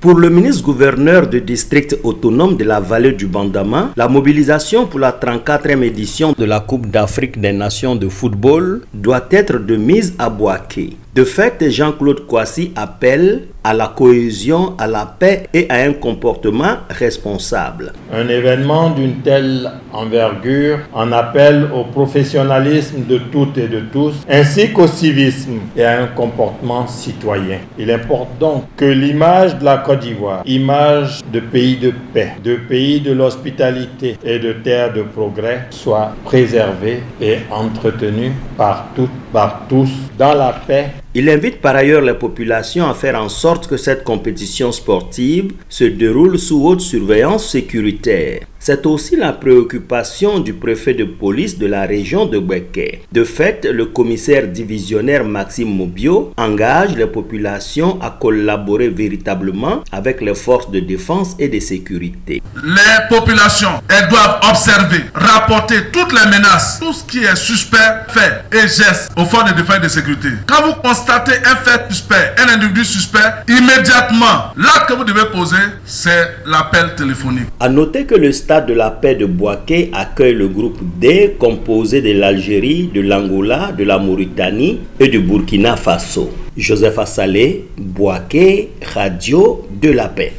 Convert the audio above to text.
Pour le ministre-gouverneur du district autonome de la vallée du Bandama, la mobilisation pour la 34e édition de la Coupe d'Afrique des Nations de football doit être de mise à Boaké. De fait, Jean-Claude Kouassi appelle à la cohésion, à la paix et à un comportement responsable. Un événement d'une telle envergure en appelle au professionnalisme de toutes et de tous, ainsi qu'au civisme et à un comportement citoyen. Il importe donc que l'image de la Côte d'Ivoire, image de pays de paix, de pays de l'hospitalité et de terre de progrès, soit préservée et entretenue par toutes, par tous, dans la paix il invite par ailleurs les populations à faire en sorte que cette compétition sportive se déroule sous haute surveillance sécuritaire. C'est aussi la préoccupation du préfet de police de la région de Beke. De fait, le commissaire divisionnaire Maxime Mobio engage les populations à collaborer véritablement avec les forces de défense et de sécurité. Les populations, elles doivent observer, rapporter toutes les menaces, tout ce qui est suspect, fait et geste aux forces de défense et de sécurité. Quand vous constatez un fait suspect, un individu suspect, immédiatement, l'acte que vous devez poser, c'est l'appel téléphonique. À noter que le de la paix de Boaké accueille le groupe D composé de l'Algérie, de l'Angola, de la Mauritanie et du Burkina Faso. Joseph Assalé, Boaké, Radio de la paix.